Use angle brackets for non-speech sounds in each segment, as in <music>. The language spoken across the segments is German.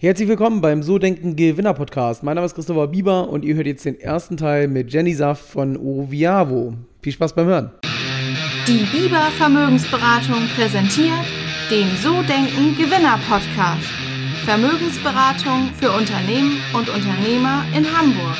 Herzlich willkommen beim So Denken Gewinner Podcast. Mein Name ist Christopher Bieber und ihr hört jetzt den ersten Teil mit Jenny Saft von Oviavo. Viel Spaß beim Hören. Die Bieber Vermögensberatung präsentiert den So Denken Gewinner Podcast. Vermögensberatung für Unternehmen und Unternehmer in Hamburg.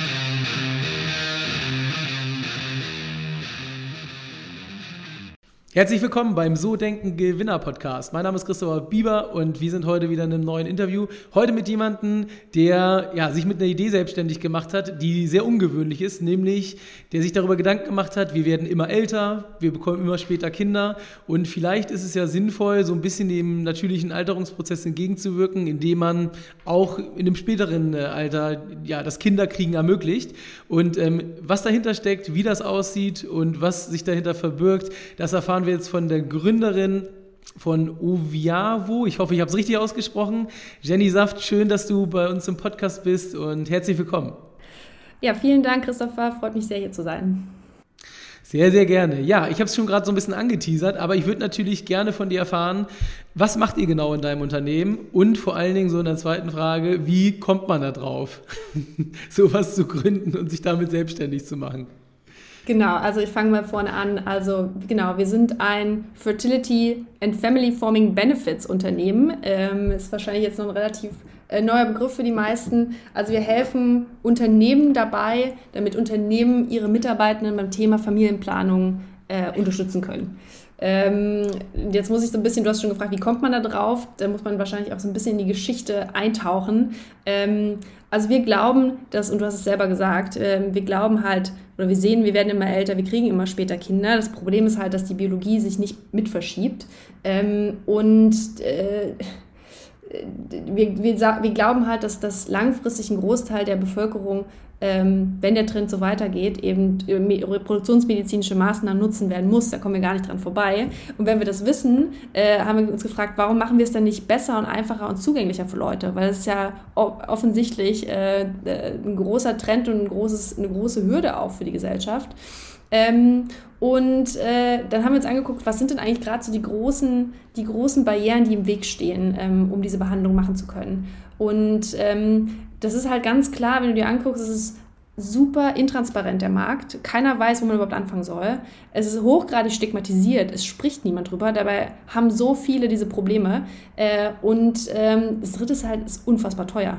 Herzlich willkommen beim So Denken Gewinner Podcast. Mein Name ist Christopher Bieber und wir sind heute wieder in einem neuen Interview. Heute mit jemandem, der ja, sich mit einer Idee selbstständig gemacht hat, die sehr ungewöhnlich ist, nämlich der sich darüber Gedanken gemacht hat, wir werden immer älter, wir bekommen immer später Kinder und vielleicht ist es ja sinnvoll, so ein bisschen dem natürlichen Alterungsprozess entgegenzuwirken, indem man auch in einem späteren äh, Alter ja, das Kinderkriegen ermöglicht. Und ähm, was dahinter steckt, wie das aussieht und was sich dahinter verbirgt, das erfahren wir wir jetzt von der Gründerin von Oviavo. Ich hoffe, ich habe es richtig ausgesprochen. Jenny Saft, schön, dass du bei uns im Podcast bist und herzlich willkommen. Ja, vielen Dank, Christopher. Freut mich sehr, hier zu sein. Sehr, sehr gerne. Ja, ich habe es schon gerade so ein bisschen angeteasert, aber ich würde natürlich gerne von dir erfahren, was macht ihr genau in deinem Unternehmen? Und vor allen Dingen so in der zweiten Frage, wie kommt man da drauf, <laughs> sowas zu gründen und sich damit selbstständig zu machen? Genau, also ich fange mal vorne an. Also genau, wir sind ein Fertility and Family Forming Benefits Unternehmen. Ähm, ist wahrscheinlich jetzt noch ein relativ äh, neuer Begriff für die meisten. Also wir helfen Unternehmen dabei, damit Unternehmen ihre Mitarbeitenden beim Thema Familienplanung äh, unterstützen können. Ähm, jetzt muss ich so ein bisschen, du hast schon gefragt, wie kommt man da drauf? Da muss man wahrscheinlich auch so ein bisschen in die Geschichte eintauchen. Ähm, also wir glauben, dass, und du hast es selber gesagt, äh, wir glauben halt, oder wir sehen, wir werden immer älter, wir kriegen immer später Kinder. Das Problem ist halt, dass die Biologie sich nicht mit verschiebt. Ähm, und äh, wir, wir, wir glauben halt, dass das langfristig ein Großteil der Bevölkerung, ähm, wenn der Trend so weitergeht, eben äh, reproduktionsmedizinische Maßnahmen nutzen werden muss. Da kommen wir gar nicht dran vorbei. Und wenn wir das wissen, äh, haben wir uns gefragt, warum machen wir es dann nicht besser und einfacher und zugänglicher für Leute? Weil es ja offensichtlich äh, äh, ein großer Trend und ein großes, eine große Hürde auch für die Gesellschaft. Ähm, und äh, dann haben wir uns angeguckt, was sind denn eigentlich gerade so die großen, die großen Barrieren, die im Weg stehen, ähm, um diese Behandlung machen zu können. Und ähm, das ist halt ganz klar, wenn du dir anguckst, es ist super intransparent, der Markt. Keiner weiß, wo man überhaupt anfangen soll. Es ist hochgradig stigmatisiert, es spricht niemand drüber. Dabei haben so viele diese Probleme. Äh, und ähm, das dritte ist halt, ist unfassbar teuer.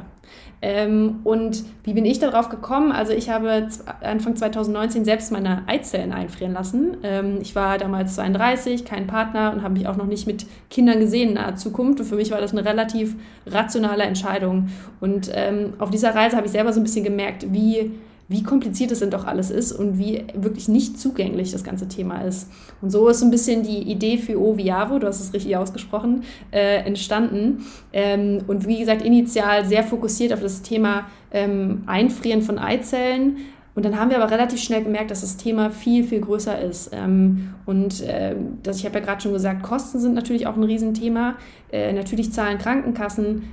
Ähm, und wie bin ich darauf gekommen? Also ich habe Anfang 2019 selbst meine Eizellen einfrieren lassen. Ähm, ich war damals 32, kein Partner und habe mich auch noch nicht mit Kindern gesehen in naher Zukunft. Und für mich war das eine relativ rationale Entscheidung. Und ähm, auf dieser Reise habe ich selber so ein bisschen gemerkt, wie wie kompliziert es denn doch alles ist und wie wirklich nicht zugänglich das ganze Thema ist. Und so ist so ein bisschen die Idee für Oviavo, du hast es richtig ausgesprochen, äh, entstanden. Ähm, und wie gesagt, initial sehr fokussiert auf das Thema ähm, Einfrieren von Eizellen. Und dann haben wir aber relativ schnell gemerkt, dass das Thema viel, viel größer ist. Ähm, und äh, das, ich habe ja gerade schon gesagt, Kosten sind natürlich auch ein Riesenthema. Äh, natürlich zahlen Krankenkassen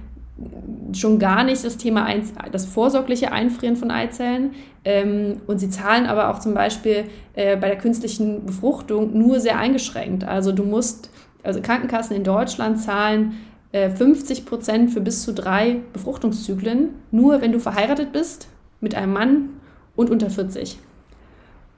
schon gar nicht das Thema ein, das vorsorgliche Einfrieren von Eizellen. Ähm, und sie zahlen aber auch zum Beispiel äh, bei der künstlichen Befruchtung nur sehr eingeschränkt. Also du musst, also Krankenkassen in Deutschland zahlen äh, 50 Prozent für bis zu drei Befruchtungszyklen, nur wenn du verheiratet bist mit einem Mann und unter 40.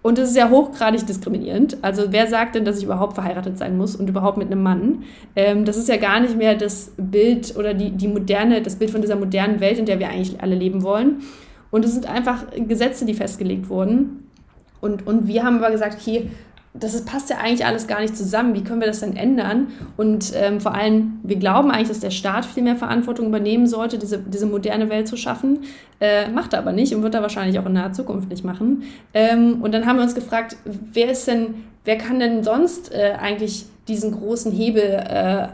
Und das ist ja hochgradig diskriminierend. Also wer sagt denn, dass ich überhaupt verheiratet sein muss und überhaupt mit einem Mann? Ähm, das ist ja gar nicht mehr das Bild oder die, die moderne, das Bild von dieser modernen Welt, in der wir eigentlich alle leben wollen. Und es sind einfach Gesetze, die festgelegt wurden. Und, und wir haben aber gesagt, okay, das ist, passt ja eigentlich alles gar nicht zusammen. Wie können wir das denn ändern? Und ähm, vor allem, wir glauben eigentlich, dass der Staat viel mehr Verantwortung übernehmen sollte, diese, diese moderne Welt zu schaffen. Äh, macht er aber nicht und wird er wahrscheinlich auch in naher Zukunft nicht machen. Ähm, und dann haben wir uns gefragt, wer ist denn, wer kann denn sonst äh, eigentlich diesen großen Hebel äh,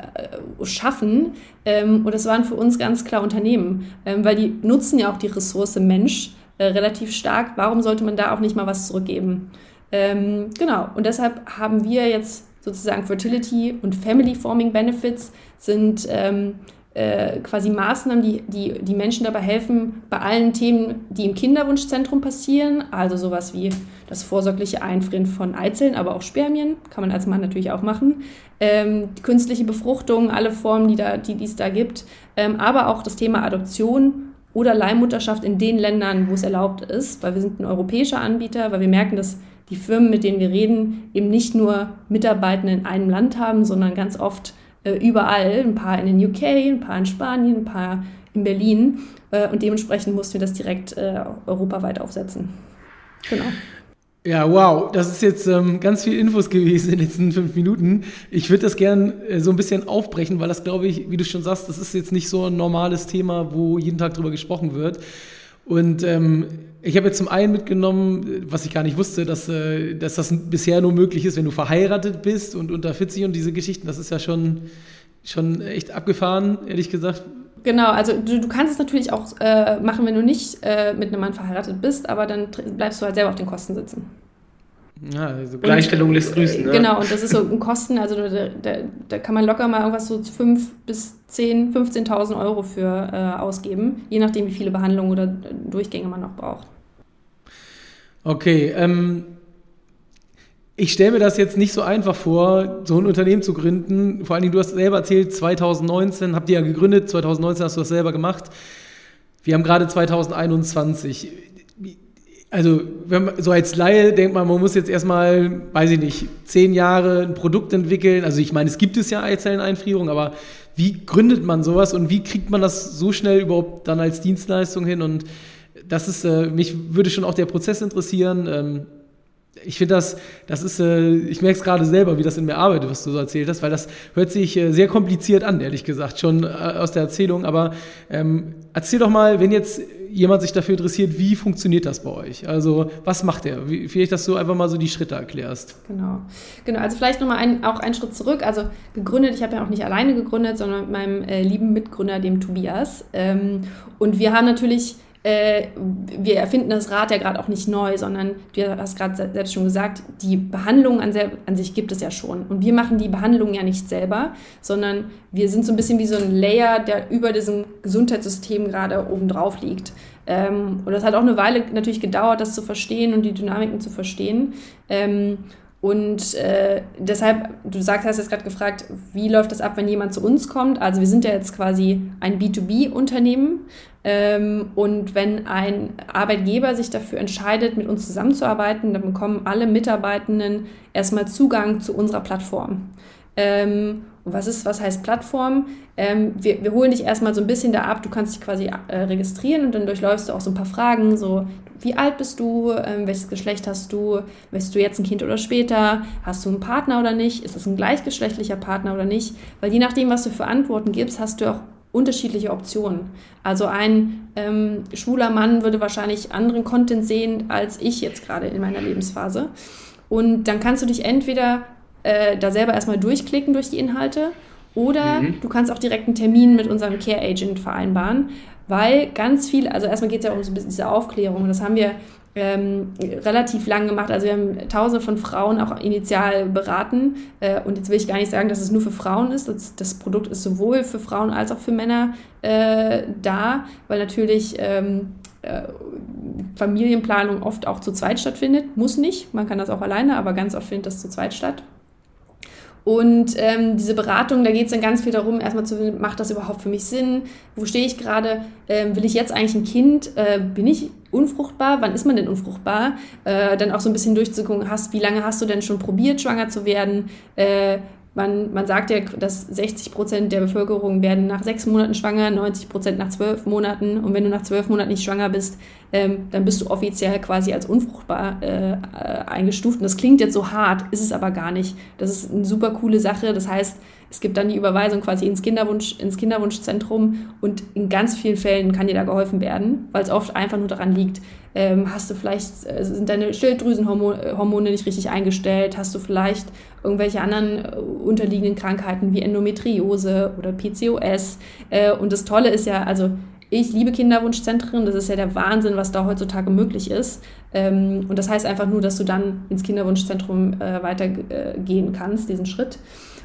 schaffen? Ähm, und das waren für uns ganz klar Unternehmen, ähm, weil die nutzen ja auch die Ressource Mensch äh, relativ stark. Warum sollte man da auch nicht mal was zurückgeben? Ähm, genau, und deshalb haben wir jetzt sozusagen Fertility und Family Forming Benefits sind ähm, äh, quasi Maßnahmen, die, die die Menschen dabei helfen, bei allen Themen, die im Kinderwunschzentrum passieren, also sowas wie das vorsorgliche Einfrieren von Eizellen, aber auch Spermien, kann man als Mann natürlich auch machen, ähm, künstliche Befruchtung, alle Formen, die, da, die, es da gibt, ähm, aber auch das Thema Adoption oder Leihmutterschaft in den Ländern, wo es erlaubt ist, weil wir sind ein europäischer Anbieter, weil wir merken, dass die Firmen, mit denen wir reden, eben nicht nur Mitarbeiter in einem Land haben, sondern ganz oft äh, überall, ein paar in den UK, ein paar in Spanien, ein paar in Berlin. Äh, und dementsprechend mussten wir das direkt äh, europaweit aufsetzen. Genau. Ja, wow, das ist jetzt ähm, ganz viel Infos gewesen in den letzten fünf Minuten. Ich würde das gern äh, so ein bisschen aufbrechen, weil das, glaube ich, wie du schon sagst, das ist jetzt nicht so ein normales Thema, wo jeden Tag drüber gesprochen wird. Und ähm, ich habe jetzt zum einen mitgenommen, was ich gar nicht wusste, dass, äh, dass das bisher nur möglich ist, wenn du verheiratet bist und unter 40 und diese Geschichten. Das ist ja schon, schon echt abgefahren, ehrlich gesagt. Genau, also du, du kannst es natürlich auch äh, machen, wenn du nicht äh, mit einem Mann verheiratet bist, aber dann bleibst du halt selber auf den Kosten sitzen. Ja, also Gleichstellung und, lässt grüßen. Ne? Genau, und das ist so ein Kosten, also da, da, da kann man locker mal irgendwas so 5 bis 10, 15.000 Euro für äh, ausgeben, je nachdem, wie viele Behandlungen oder Durchgänge man noch braucht. Okay, ähm, ich stelle mir das jetzt nicht so einfach vor, so ein Unternehmen zu gründen. Vor allen Dingen, du hast selber erzählt, 2019 habt ihr ja gegründet, 2019 hast du das selber gemacht. Wir haben gerade 2021. Also, wenn man, so als Laie denkt man, man muss jetzt erstmal, weiß ich nicht, zehn Jahre ein Produkt entwickeln. Also, ich meine, es gibt es ja Eizelleneinfrierung, aber wie gründet man sowas und wie kriegt man das so schnell überhaupt dann als Dienstleistung hin? Und das ist, äh, mich würde schon auch der Prozess interessieren. Ähm, ich finde das, das ist, äh, ich merke es gerade selber, wie das in mir arbeitet, was du so erzählt hast, weil das hört sich äh, sehr kompliziert an, ehrlich gesagt, schon äh, aus der Erzählung. Aber ähm, erzähl doch mal, wenn jetzt jemand sich dafür interessiert, wie funktioniert das bei euch? Also was macht er? Vielleicht, dass du einfach mal so die Schritte erklärst. Genau, genau. Also vielleicht nochmal ein, auch einen Schritt zurück. Also gegründet, ich habe ja auch nicht alleine gegründet, sondern mit meinem äh, lieben Mitgründer, dem Tobias. Ähm, und wir haben natürlich äh, wir erfinden das Rad ja gerade auch nicht neu, sondern du hast gerade selbst schon gesagt, die Behandlung an, an, sich gibt es ja schon. Und wir machen die Behandlung ja nicht selber, sondern wir sind so ein bisschen wie so ein Layer, der über diesem Gesundheitssystem gerade oben drauf liegt. Ähm, und das hat auch eine Weile natürlich gedauert, das zu verstehen und die Dynamiken zu verstehen. Ähm, und äh, deshalb, du sagst, hast jetzt gerade gefragt, wie läuft das ab, wenn jemand zu uns kommt? Also wir sind ja jetzt quasi ein B2B-Unternehmen. Ähm, und wenn ein Arbeitgeber sich dafür entscheidet, mit uns zusammenzuarbeiten, dann bekommen alle Mitarbeitenden erstmal Zugang zu unserer Plattform. Ähm, was ist, was heißt Plattform? Ähm, wir, wir holen dich erstmal so ein bisschen da ab. Du kannst dich quasi äh, registrieren und dann durchläufst du auch so ein paar Fragen, so wie alt bist du, ähm, welches Geschlecht hast du, möchtest du jetzt ein Kind oder später, hast du einen Partner oder nicht, ist das ein gleichgeschlechtlicher Partner oder nicht? Weil je nachdem, was du für Antworten gibst, hast du auch unterschiedliche Optionen. Also ein ähm, schwuler Mann würde wahrscheinlich anderen Content sehen als ich jetzt gerade in meiner Lebensphase. Und dann kannst du dich entweder äh, da selber erstmal durchklicken durch die Inhalte oder mhm. du kannst auch direkt einen Termin mit unserem Care Agent vereinbaren, weil ganz viel, also erstmal geht es ja um so diese Aufklärung das haben wir ähm, relativ lang gemacht. Also wir haben tausende von Frauen auch initial beraten. Äh, und jetzt will ich gar nicht sagen, dass es nur für Frauen ist. Das, das Produkt ist sowohl für Frauen als auch für Männer äh, da, weil natürlich ähm, äh, Familienplanung oft auch zu zweit stattfindet. Muss nicht, man kann das auch alleine, aber ganz oft findet das zu zweit statt. Und ähm, diese Beratung, da geht es dann ganz viel darum, erstmal zu macht das überhaupt für mich Sinn? Wo stehe ich gerade? Ähm, will ich jetzt eigentlich ein Kind? Äh, bin ich unfruchtbar? Wann ist man denn unfruchtbar? Äh, dann auch so ein bisschen durchzugucken, hast, wie lange hast du denn schon probiert, schwanger zu werden? Äh, man, man sagt ja, dass 60 Prozent der Bevölkerung werden nach sechs Monaten schwanger, 90 Prozent nach zwölf Monaten. Und wenn du nach zwölf Monaten nicht schwanger bist, ähm, dann bist du offiziell quasi als unfruchtbar äh, äh, eingestuft. Und das klingt jetzt so hart, ist es aber gar nicht. Das ist eine super coole Sache. Das heißt, es gibt dann die Überweisung quasi ins, Kinderwunsch, ins Kinderwunschzentrum und in ganz vielen Fällen kann dir da geholfen werden, weil es oft einfach nur daran liegt, ähm, hast du vielleicht, äh, sind deine Schilddrüsenhormone nicht richtig eingestellt, hast du vielleicht irgendwelche anderen äh, unterliegenden Krankheiten wie Endometriose oder PCOS. Äh, und das Tolle ist ja, also ich liebe Kinderwunschzentren, das ist ja der Wahnsinn, was da heutzutage möglich ist. Ähm, und das heißt einfach nur, dass du dann ins Kinderwunschzentrum äh, weitergehen kannst, diesen Schritt.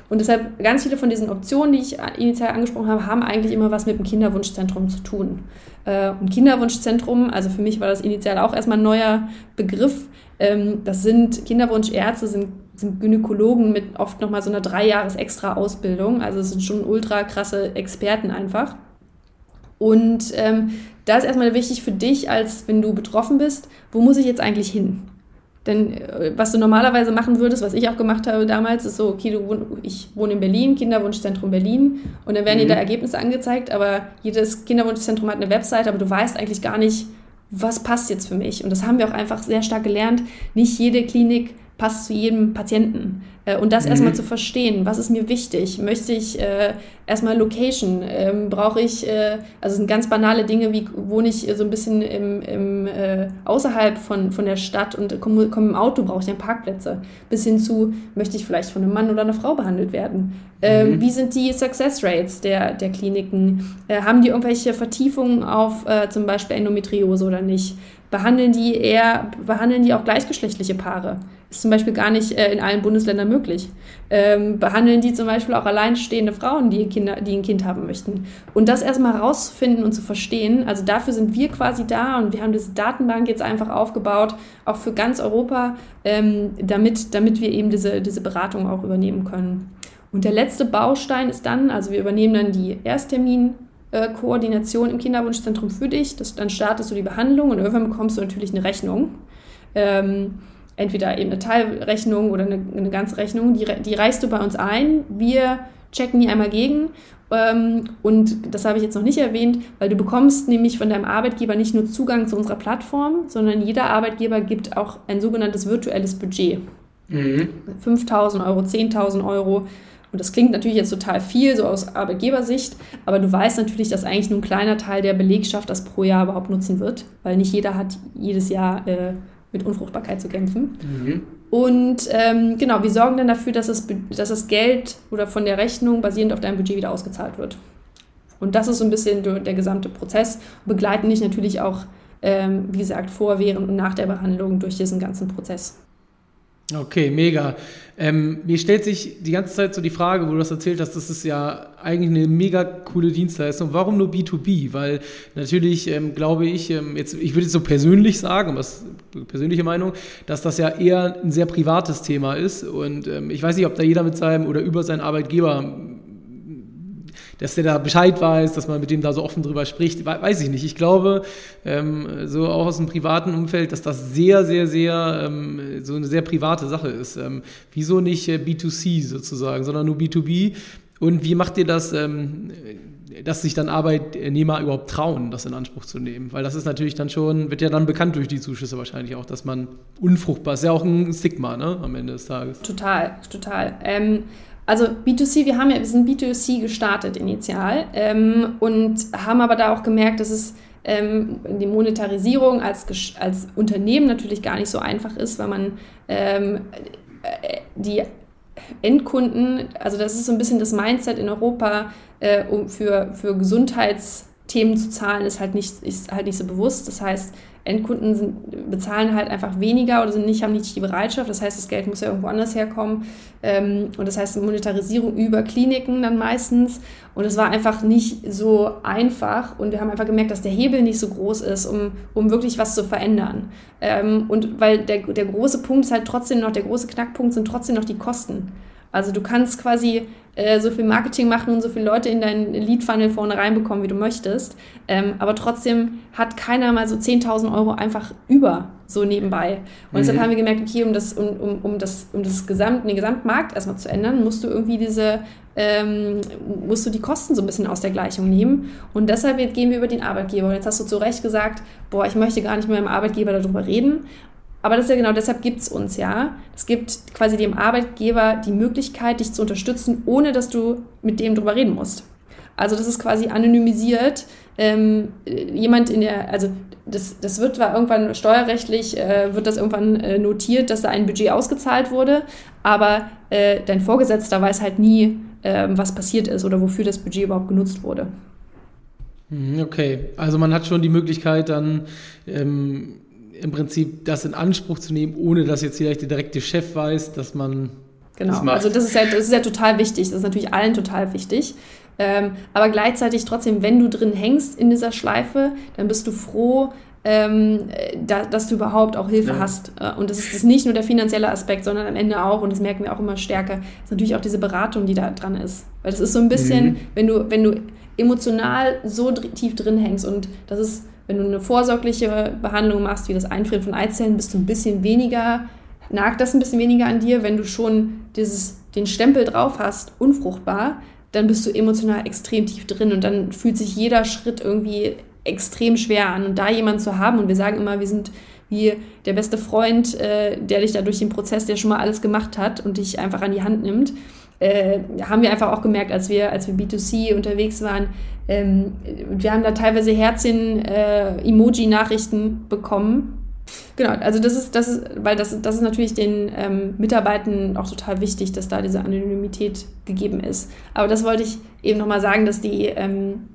Und deshalb ganz viele von diesen Optionen, die ich initial angesprochen habe, haben eigentlich immer was mit dem Kinderwunschzentrum zu tun. Äh, und Kinderwunschzentrum, also für mich war das initial auch erstmal ein neuer Begriff. Ähm, das sind Kinderwunschärzte, sind, sind Gynäkologen mit oft nochmal so einer drei Jahres extra Ausbildung. Also es sind schon ultra krasse Experten einfach. Und ähm, da ist erstmal wichtig für dich, als wenn du betroffen bist, wo muss ich jetzt eigentlich hin? Denn äh, was du normalerweise machen würdest, was ich auch gemacht habe damals, ist so, okay, du, ich wohne in Berlin, Kinderwunschzentrum Berlin, und dann werden mhm. dir da Ergebnisse angezeigt, aber jedes Kinderwunschzentrum hat eine Webseite, aber du weißt eigentlich gar nicht, was passt jetzt für mich. Und das haben wir auch einfach sehr stark gelernt. Nicht jede Klinik passt zu jedem Patienten. Äh, und das mhm. erstmal zu verstehen, was ist mir wichtig? Möchte ich äh, erstmal Location? Ähm, Brauche ich, äh, also es sind ganz banale Dinge, wie wohne ich so ein bisschen im, im, äh, außerhalb von, von der Stadt und komme komm im Auto, brauche ich dann Parkplätze? Bis hin zu, möchte ich vielleicht von einem Mann oder einer Frau behandelt werden? Ähm, mhm. Wie sind die Success Rates der, der Kliniken? Äh, haben die irgendwelche Vertiefungen auf äh, zum Beispiel Endometriose oder nicht? Behandeln die eher, behandeln die auch gleichgeschlechtliche Paare? Ist zum Beispiel gar nicht äh, in allen Bundesländern möglich. Ähm, behandeln die zum Beispiel auch alleinstehende Frauen, die, Kinder, die ein Kind haben möchten. Und das erstmal rauszufinden und zu verstehen, also dafür sind wir quasi da und wir haben diese Datenbank jetzt einfach aufgebaut, auch für ganz Europa, ähm, damit, damit wir eben diese, diese Beratung auch übernehmen können. Und der letzte Baustein ist dann, also wir übernehmen dann die Ersttermin, Koordination im Kinderwunschzentrum für dich. Das, dann startest du die Behandlung und irgendwann bekommst du natürlich eine Rechnung. Ähm, entweder eben eine Teilrechnung oder eine, eine ganze Rechnung, die, die reichst du bei uns ein. Wir checken die einmal gegen. Ähm, und das habe ich jetzt noch nicht erwähnt, weil du bekommst nämlich von deinem Arbeitgeber nicht nur Zugang zu unserer Plattform, sondern jeder Arbeitgeber gibt auch ein sogenanntes virtuelles Budget. Mhm. 5.000 Euro, 10.000 Euro. Und das klingt natürlich jetzt total viel, so aus Arbeitgebersicht, aber du weißt natürlich, dass eigentlich nur ein kleiner Teil der Belegschaft das pro Jahr überhaupt nutzen wird, weil nicht jeder hat jedes Jahr äh, mit Unfruchtbarkeit zu kämpfen. Mhm. Und ähm, genau, wir sorgen dann dafür, dass das, dass das Geld oder von der Rechnung basierend auf deinem Budget wieder ausgezahlt wird. Und das ist so ein bisschen der gesamte Prozess. Begleiten dich natürlich auch, ähm, wie gesagt, vor, während und nach der Behandlung durch diesen ganzen Prozess. Okay, mega. Ähm, mir stellt sich die ganze Zeit so die Frage, wo du das erzählt hast, das ist ja eigentlich eine mega coole Dienstleistung. Warum nur B2B? Weil natürlich ähm, glaube ich, ähm, jetzt, ich würde jetzt so persönlich sagen, was persönliche Meinung, dass das ja eher ein sehr privates Thema ist. Und ähm, ich weiß nicht, ob da jeder mit seinem oder über seinen Arbeitgeber dass der da Bescheid weiß, dass man mit dem da so offen drüber spricht, weiß ich nicht. Ich glaube, ähm, so auch aus dem privaten Umfeld, dass das sehr, sehr, sehr ähm, so eine sehr private Sache ist. Ähm, wieso nicht äh, B2C sozusagen, sondern nur B2B? Und wie macht ihr das, ähm, dass sich dann Arbeitnehmer überhaupt trauen, das in Anspruch zu nehmen? Weil das ist natürlich dann schon, wird ja dann bekannt durch die Zuschüsse wahrscheinlich auch, dass man unfruchtbar ist. Ja auch ein Stigma, ne, am Ende des Tages. Total, total. Also B2C, wir haben ja, wir sind B2C gestartet initial ähm, und haben aber da auch gemerkt, dass es ähm, die Monetarisierung als, als Unternehmen natürlich gar nicht so einfach ist, weil man ähm, äh, die Endkunden, also das ist so ein bisschen das Mindset in Europa, äh, um für, für Gesundheitsthemen zu zahlen, ist halt nicht, ist halt nicht so bewusst. Das heißt, Endkunden sind, bezahlen halt einfach weniger oder sind nicht, haben nicht die Bereitschaft. Das heißt, das Geld muss ja irgendwo anders herkommen. Ähm, und das heißt, Monetarisierung über Kliniken dann meistens. Und es war einfach nicht so einfach. Und wir haben einfach gemerkt, dass der Hebel nicht so groß ist, um, um wirklich was zu verändern. Ähm, und weil der, der große Punkt ist halt trotzdem noch, der große Knackpunkt sind trotzdem noch die Kosten. Also du kannst quasi äh, so viel Marketing machen und so viele Leute in deinen Lead-Funnel vorne reinbekommen, wie du möchtest. Ähm, aber trotzdem hat keiner mal so 10.000 Euro einfach über, so nebenbei. Und mhm. deshalb haben wir gemerkt, okay, um das, um, um, um das, um das Gesamt, den Gesamtmarkt erstmal zu ändern, musst du irgendwie diese, ähm, musst du die Kosten so ein bisschen aus der Gleichung nehmen. Und deshalb gehen wir über den Arbeitgeber. Und jetzt hast du zu Recht gesagt, boah, ich möchte gar nicht mit meinem Arbeitgeber darüber reden. Aber das ist ja genau, deshalb gibt es uns ja. Es gibt quasi dem Arbeitgeber die Möglichkeit, dich zu unterstützen, ohne dass du mit dem drüber reden musst. Also das ist quasi anonymisiert. Ähm, jemand in der, also das, das wird zwar irgendwann steuerrechtlich, äh, wird das irgendwann äh, notiert, dass da ein Budget ausgezahlt wurde, aber äh, dein Vorgesetzter weiß halt nie, ähm, was passiert ist oder wofür das Budget überhaupt genutzt wurde. Mhm, okay, also man hat schon die Möglichkeit dann ähm im Prinzip das in Anspruch zu nehmen, ohne dass jetzt vielleicht der direkte Chef weiß, dass man Genau. Das also das ist, ja, das ist ja total wichtig. Das ist natürlich allen total wichtig. Ähm, aber gleichzeitig trotzdem, wenn du drin hängst in dieser Schleife, dann bist du froh, ähm, da, dass du überhaupt auch Hilfe ja. hast. Äh, und das ist, das ist, nicht nur der finanzielle Aspekt, sondern am Ende auch, und das merken wir auch immer stärker, ist natürlich auch diese Beratung, die da dran ist. Weil das ist so ein bisschen, mhm. wenn du, wenn du emotional so tief drin hängst und das ist, wenn du eine vorsorgliche Behandlung machst, wie das Einfrieren von Eizellen, bist du ein bisschen weniger, nagt das ein bisschen weniger an dir. Wenn du schon dieses, den Stempel drauf hast, unfruchtbar, dann bist du emotional extrem tief drin und dann fühlt sich jeder Schritt irgendwie extrem schwer an. Und da jemanden zu haben, und wir sagen immer, wir sind wie der beste Freund, äh, der dich da durch den Prozess, der schon mal alles gemacht hat und dich einfach an die Hand nimmt, äh, haben wir einfach auch gemerkt, als wir, als wir B2C unterwegs waren. Ähm, wir haben da teilweise Herzchen-Emoji-Nachrichten äh, bekommen. Genau, also das ist, das ist, weil das, das ist natürlich den ähm, Mitarbeitern auch total wichtig, dass da diese Anonymität gegeben ist. Aber das wollte ich eben nochmal sagen, dass die ähm,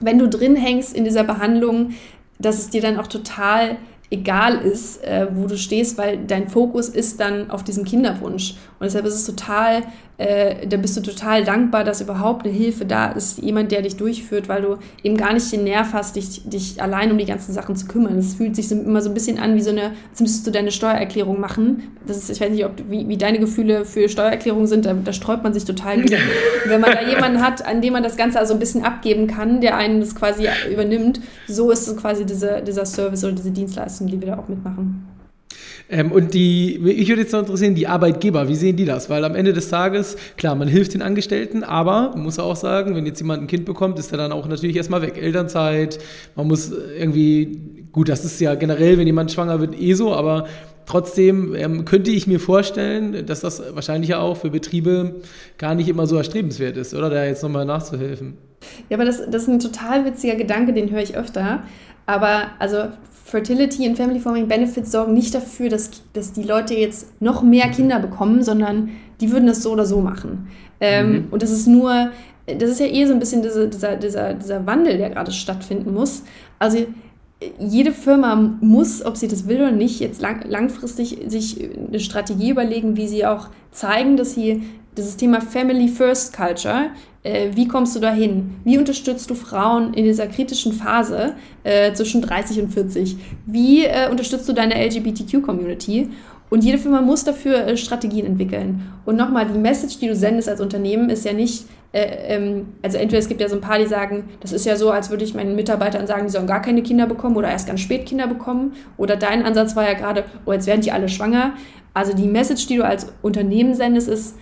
wenn du drin hängst in dieser Behandlung, dass es dir dann auch total egal ist, äh, wo du stehst, weil dein Fokus ist dann auf diesem Kinderwunsch. Und deshalb ist es total äh, da bist du total dankbar, dass überhaupt eine Hilfe da ist, jemand, der dich durchführt, weil du eben gar nicht den Nerv hast, dich, dich allein um die ganzen Sachen zu kümmern. Es fühlt sich so, immer so ein bisschen an wie so eine, als müsstest du deine Steuererklärung machen. Das ist, ich weiß nicht, ob, wie, wie deine Gefühle für Steuererklärungen sind, da, da sträubt man sich total. <laughs> Wenn man da jemanden hat, an dem man das Ganze also ein bisschen abgeben kann, der einen das quasi übernimmt, so ist es quasi diese, dieser Service oder diese Dienstleistung, die wir da auch mitmachen. Ähm, und die, ich würde jetzt noch interessieren, die Arbeitgeber, wie sehen die das? Weil am Ende des Tages, klar, man hilft den Angestellten, aber man muss auch sagen, wenn jetzt jemand ein Kind bekommt, ist er dann auch natürlich erstmal weg. Elternzeit, man muss irgendwie, gut, das ist ja generell, wenn jemand schwanger wird, eh so, aber Trotzdem ähm, könnte ich mir vorstellen, dass das wahrscheinlich ja auch für Betriebe gar nicht immer so erstrebenswert ist, oder da jetzt nochmal nachzuhelfen. Ja, aber das, das ist ein total witziger Gedanke, den höre ich öfter. Aber also Fertility und Family Forming Benefits sorgen nicht dafür, dass, dass die Leute jetzt noch mehr Kinder bekommen, sondern die würden das so oder so machen. Ähm, mhm. Und das ist nur, das ist ja eh so ein bisschen diese, dieser, dieser, dieser Wandel, der gerade stattfinden muss. Also jede Firma muss, ob sie das will oder nicht, jetzt lang, langfristig sich eine Strategie überlegen, wie sie auch zeigen, dass sie dieses Thema Family First Culture äh, wie kommst du dahin? Wie unterstützt du Frauen in dieser kritischen Phase äh, zwischen 30 und 40? Wie äh, unterstützt du deine LGBTQ-Community? Und jede Firma muss dafür äh, Strategien entwickeln. Und nochmal, die Message, die du sendest als Unternehmen, ist ja nicht, äh, ähm, also entweder es gibt ja so ein paar, die sagen, das ist ja so, als würde ich meinen Mitarbeitern sagen, die sollen gar keine Kinder bekommen oder erst ganz spät Kinder bekommen. Oder dein Ansatz war ja gerade, oh, jetzt werden die alle schwanger. Also die Message, die du als Unternehmen sendest, ist,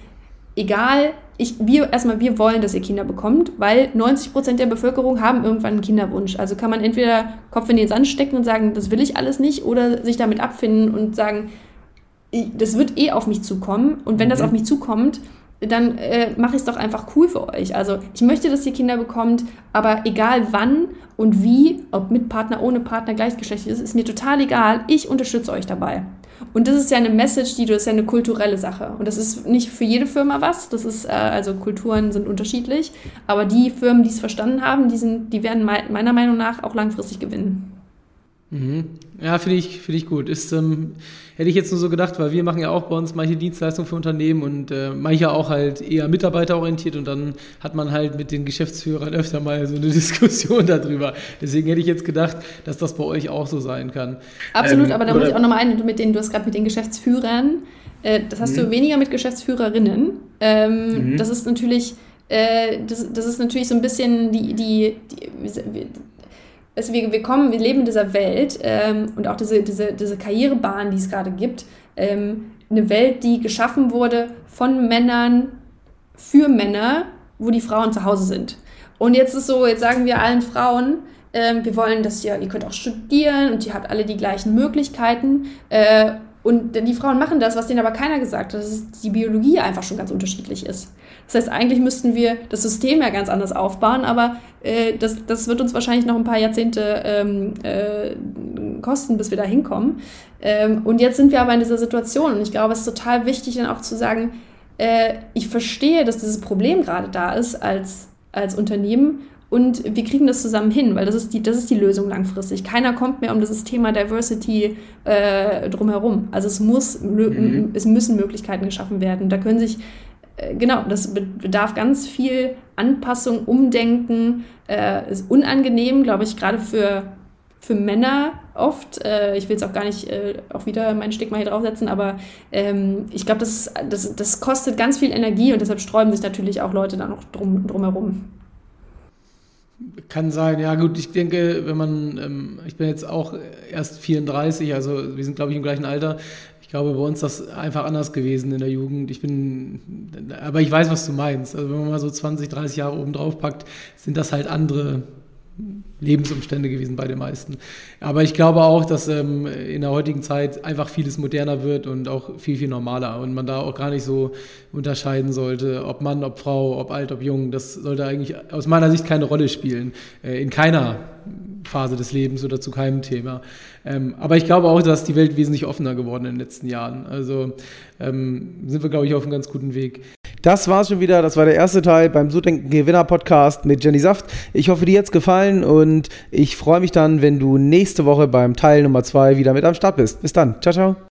egal, ich, wir, erstmal, wir wollen, dass ihr Kinder bekommt, weil 90 Prozent der Bevölkerung haben irgendwann einen Kinderwunsch. Also kann man entweder Kopf in den Sand stecken und sagen, das will ich alles nicht, oder sich damit abfinden und sagen, das wird eh auf mich zukommen. Und wenn das mhm. auf mich zukommt, dann äh, mache ich es doch einfach cool für euch. Also ich möchte, dass ihr Kinder bekommt, aber egal wann und wie, ob mit Partner, ohne Partner, gleichgeschlechtlich ist, ist mir total egal. Ich unterstütze euch dabei. Und das ist ja eine Message, die du, das ist ja eine kulturelle Sache. Und das ist nicht für jede Firma was. Das ist, äh, also Kulturen sind unterschiedlich. Aber die Firmen, die es verstanden haben, die, sind, die werden meiner Meinung nach auch langfristig gewinnen. Mhm. Ja, finde ich, find ich gut. Ist, ähm, hätte ich jetzt nur so gedacht, weil wir machen ja auch bei uns manche Dienstleistungen für Unternehmen und äh, manche auch halt eher mitarbeiterorientiert und dann hat man halt mit den Geschäftsführern <laughs> öfter mal so eine Diskussion darüber. Deswegen hätte ich jetzt gedacht, dass das bei euch auch so sein kann. Absolut, ähm, aber da muss ich auch nochmal ein, mit denen, du hast gerade mit den Geschäftsführern, äh, das hast mhm. du weniger mit Geschäftsführerinnen. Ähm, mhm. Das ist natürlich, äh, das, das ist natürlich so ein bisschen die, die, die also wir, wir kommen, wir leben in dieser Welt ähm, und auch diese, diese, diese Karrierebahn, die es gerade gibt, ähm, eine Welt, die geschaffen wurde von Männern für Männer, wo die Frauen zu Hause sind. Und jetzt ist so, jetzt sagen wir allen Frauen, ähm, wir wollen, dass ihr, ihr könnt auch studieren und ihr habt alle die gleichen Möglichkeiten. Äh, und die Frauen machen das, was denen aber keiner gesagt hat, dass die Biologie einfach schon ganz unterschiedlich ist. Das heißt, eigentlich müssten wir das System ja ganz anders aufbauen, aber äh, das, das wird uns wahrscheinlich noch ein paar Jahrzehnte ähm, äh, kosten, bis wir da hinkommen. Ähm, und jetzt sind wir aber in dieser Situation und ich glaube, es ist total wichtig, dann auch zu sagen, äh, ich verstehe, dass dieses Problem gerade da ist als, als Unternehmen und wir kriegen das zusammen hin, weil das ist die, das ist die Lösung langfristig. Keiner kommt mehr um dieses Thema Diversity äh, drumherum. Also es muss, mhm. es müssen Möglichkeiten geschaffen werden. Da können sich äh, genau, das bedarf ganz viel Anpassung, Umdenken, äh, ist unangenehm, glaube ich, gerade für, für Männer oft. Äh, ich will jetzt auch gar nicht äh, auch wieder mein Stigma hier draufsetzen, aber ähm, ich glaube, das, das, das kostet ganz viel Energie und deshalb sträuben sich natürlich auch Leute da noch drum, drumherum. Kann sein, ja gut, ich denke, wenn man, ähm, ich bin jetzt auch erst 34, also wir sind glaube ich im gleichen Alter, glaube, bei uns ist das einfach anders gewesen in der Jugend. Ich bin, aber ich weiß, was du meinst. Also wenn man mal so 20, 30 Jahre oben drauf packt, sind das halt andere Lebensumstände gewesen bei den meisten. Aber ich glaube auch, dass ähm, in der heutigen Zeit einfach vieles moderner wird und auch viel, viel normaler und man da auch gar nicht so unterscheiden sollte, ob Mann, ob Frau, ob alt, ob jung. Das sollte eigentlich aus meiner Sicht keine Rolle spielen. Äh, in keiner Phase des Lebens oder zu keinem Thema. Ähm, aber ich glaube auch, dass die Welt wesentlich offener geworden in den letzten Jahren. Also ähm, sind wir, glaube ich, auf einem ganz guten Weg. Das war's schon wieder. Das war der erste Teil beim So Denken Gewinner Podcast mit Jenny Saft. Ich hoffe, dir hat's gefallen und ich freue mich dann, wenn du nächste Woche beim Teil Nummer zwei wieder mit am Start bist. Bis dann. Ciao, ciao.